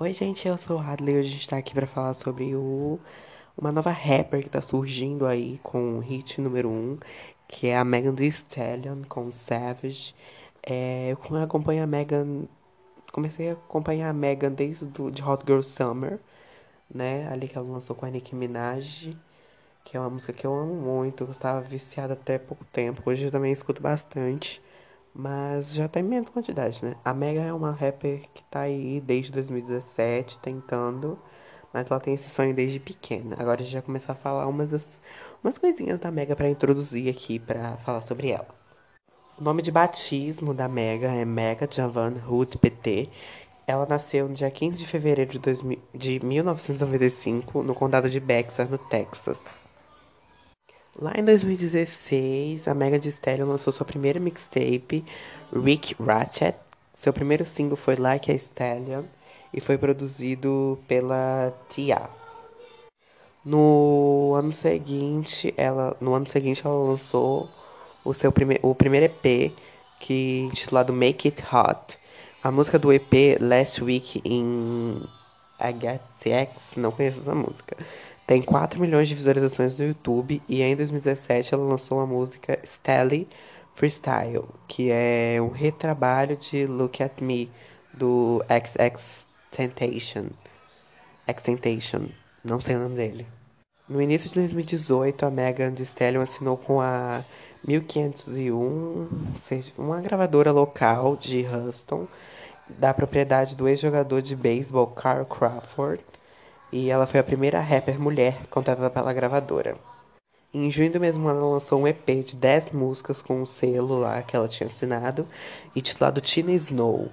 Oi, gente, eu sou o Hadley. Hoje a gente tá aqui pra falar sobre o... uma nova rapper que tá surgindo aí com o hit número 1, um, que é a Megan Thee Stallion com Savage. É, eu acompanho a Megan. Comecei a acompanhar a Megan desde do, de Hot Girl Summer, né? Ali que ela lançou com a Nicki Minaj, que é uma música que eu amo muito. Eu estava viciada até pouco tempo. Hoje eu também escuto bastante. Mas já tá em menos quantidade, né? A Mega é uma rapper que tá aí desde 2017 tentando, mas ela tem esse sonho desde pequena. Agora a gente vai começar a falar umas, umas coisinhas da Mega para introduzir aqui para falar sobre ela. O nome de batismo da Mega é Mega Javan Hood PT. Ela nasceu no dia 15 de fevereiro de, 2000, de 1995 no condado de Bexar, no Texas. Lá em 2016, a Mega Thee Stallion lançou sua primeira mixtape, Rick Ratchet. Seu primeiro single foi Like a Stallion e foi produzido pela Tia. No ano seguinte, ela, no ano seguinte ela lançou o seu prime, o primeiro EP, que intitulado Make It Hot. A música do EP Last Week in HTX, não conheço essa música. Tem 4 milhões de visualizações no YouTube e em 2017 ela lançou a música Stally Freestyle, que é um retrabalho de Look at Me do XX Temptation. X não sei o nome dele. No início de 2018, a Megan Thee Stallion assinou com a 1501, uma gravadora local de Houston, da propriedade do ex-jogador de beisebol Carl Crawford e ela foi a primeira rapper mulher contratada pela gravadora. Em junho do mesmo ano, ela lançou um EP de 10 músicas com um selo lá que ela tinha assinado, intitulado Tina Snow.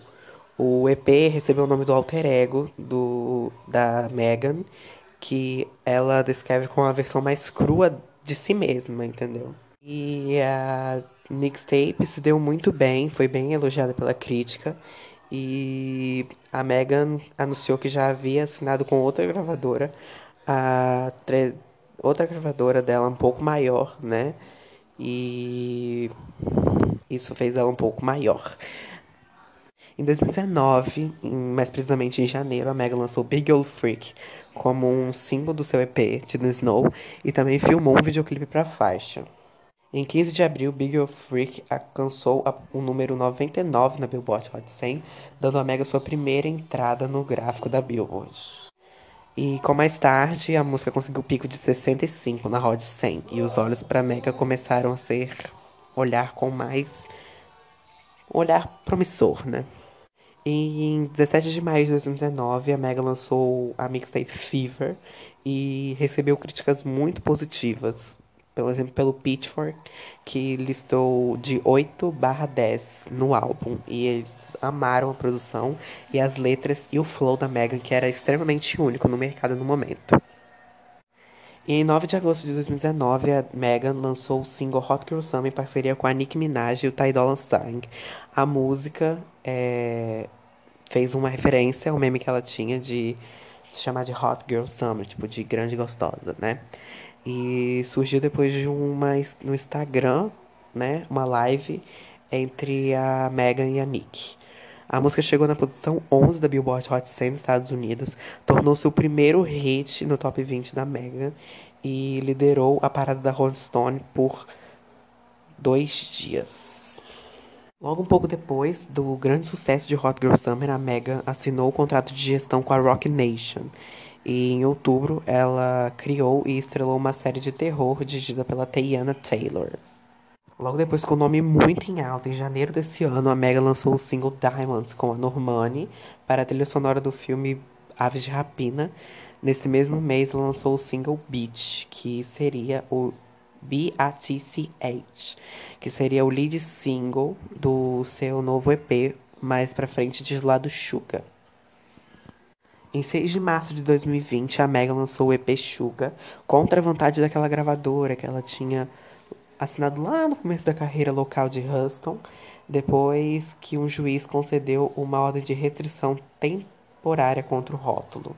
O EP recebeu o nome do alter ego do, da Megan, que ela descreve como a versão mais crua de si mesma, entendeu? E a mixtape se deu muito bem, foi bem elogiada pela crítica. E a Megan anunciou que já havia assinado com outra gravadora, a tre... outra gravadora dela um pouco maior, né? E isso fez ela um pouco maior. Em 2019, mais precisamente em janeiro, a Megan lançou Big Old Freak como um símbolo do seu EP, The Snow, e também filmou um videoclipe para a faixa. Em 15 de abril, Big of Freak alcançou o número 99 na Billboard Hot 100, dando a Mega sua primeira entrada no gráfico da Billboard. E com mais tarde, a música conseguiu o pico de 65 na Hot 100 e os olhos para Mega começaram a ser olhar com mais olhar promissor, né? E em 17 de maio de 2019, a Mega lançou a mixtape Fever e recebeu críticas muito positivas por exemplo, pelo Pitchfork, que listou de 8 barra 10 no álbum. E eles amaram a produção e as letras e o flow da Megan, que era extremamente único no mercado no momento. E em 9 de agosto de 2019, a Megan lançou o single Hot Girl Summer em parceria com a Nicki Minaj e o Ty Dolla Sign. A música é, fez uma referência ao meme que ela tinha de se chamar de Hot Girl Summer, tipo de grande gostosa, né? E surgiu depois de uma no Instagram, né, uma live entre a Megan e a Nick. A música chegou na posição 11 da Billboard Hot 100 nos Estados Unidos, tornou-se o primeiro hit no top 20 da Megan e liderou a parada da Rolling Stone por dois dias. Logo um pouco depois do grande sucesso de Hot Girl Summer, a Megan assinou o contrato de gestão com a Rock Nation e em outubro, ela criou e estrelou uma série de terror dirigida pela Teyana Taylor. Logo depois, com o nome muito em alta, em janeiro desse ano, a Mega lançou o single Diamonds com a Normani para a trilha sonora do filme Aves de Rapina. Nesse mesmo mês, lançou o single Beach, que seria o B-A-T-C-H, que seria o lead single do seu novo EP mais pra frente de Lado Sugar. Em 6 de março de 2020, a Mega lançou o EP Suga, contra a vontade daquela gravadora que ela tinha assinado lá no começo da carreira local de Huston, depois que um juiz concedeu uma ordem de restrição temporária contra o rótulo.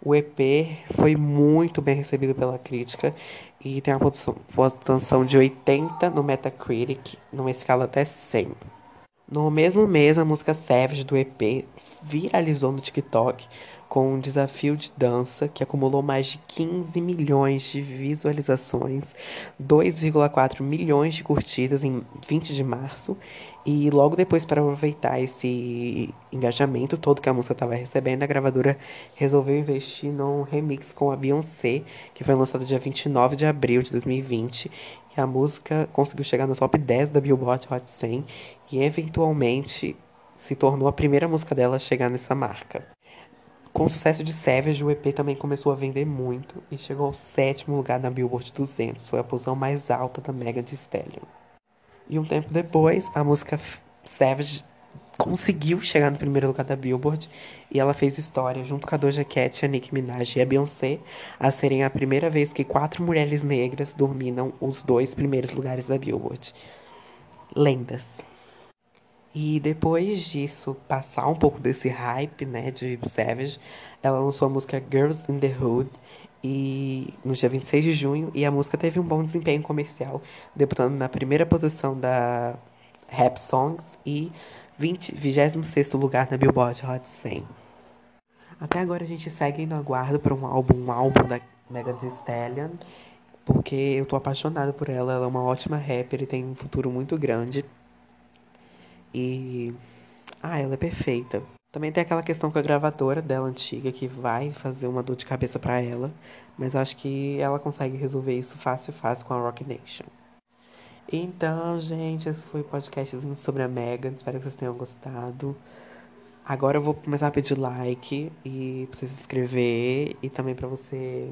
O EP foi muito bem recebido pela crítica e tem uma pontuação de 80 no Metacritic, numa escala até 100. No mesmo mês, a música Savage do EP viralizou no TikTok com um desafio de dança que acumulou mais de 15 milhões de visualizações, 2,4 milhões de curtidas em 20 de março. E logo depois, para aproveitar esse engajamento todo que a música estava recebendo, a gravadora resolveu investir num remix com a Beyoncé, que foi lançado dia 29 de abril de 2020. E a música conseguiu chegar no top 10 da Billboard Hot 100 e eventualmente se tornou a primeira música dela a chegar nessa marca. Com o sucesso de Savage, o EP também começou a vender muito e chegou ao sétimo lugar na Billboard 200. Foi a posição mais alta da Mega de Stallion. E um tempo depois, a música Savage conseguiu chegar no primeiro lugar da Billboard e ela fez história junto com a Doja Cat, a Nicki Minaj e a Beyoncé a serem a primeira vez que quatro mulheres negras dominam os dois primeiros lugares da Billboard. Lendas. E depois disso, passar um pouco desse hype, né, de Savage, ela lançou a música Girls in the Hood e no dia 26 de junho, e a música teve um bom desempenho comercial, debutando na primeira posição da Rap Songs e 20, 26 lugar na Billboard Hot 100. Até agora a gente segue no aguardo para um álbum, um álbum da Megan Thee Stallion, porque eu tô apaixonado por ela, ela é uma ótima rapper e tem um futuro muito grande. E. Ah, ela é perfeita. Também tem aquela questão com a gravadora dela antiga que vai fazer uma dor de cabeça para ela, mas acho que ela consegue resolver isso fácil fácil com a Rock Nation. Então, gente, esse foi o podcast sobre a Megan. Espero que vocês tenham gostado. Agora eu vou começar a pedir like e pra você se inscrever e também pra você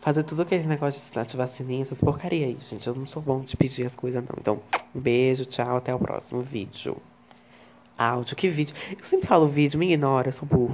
fazer tudo aquele negócio de ativar sininho, essas porcaria aí, gente. Eu não sou bom de pedir as coisas, não. Então, um beijo, tchau, até o próximo vídeo. Áudio, que vídeo? Eu sempre falo vídeo, me ignora, eu sou burro.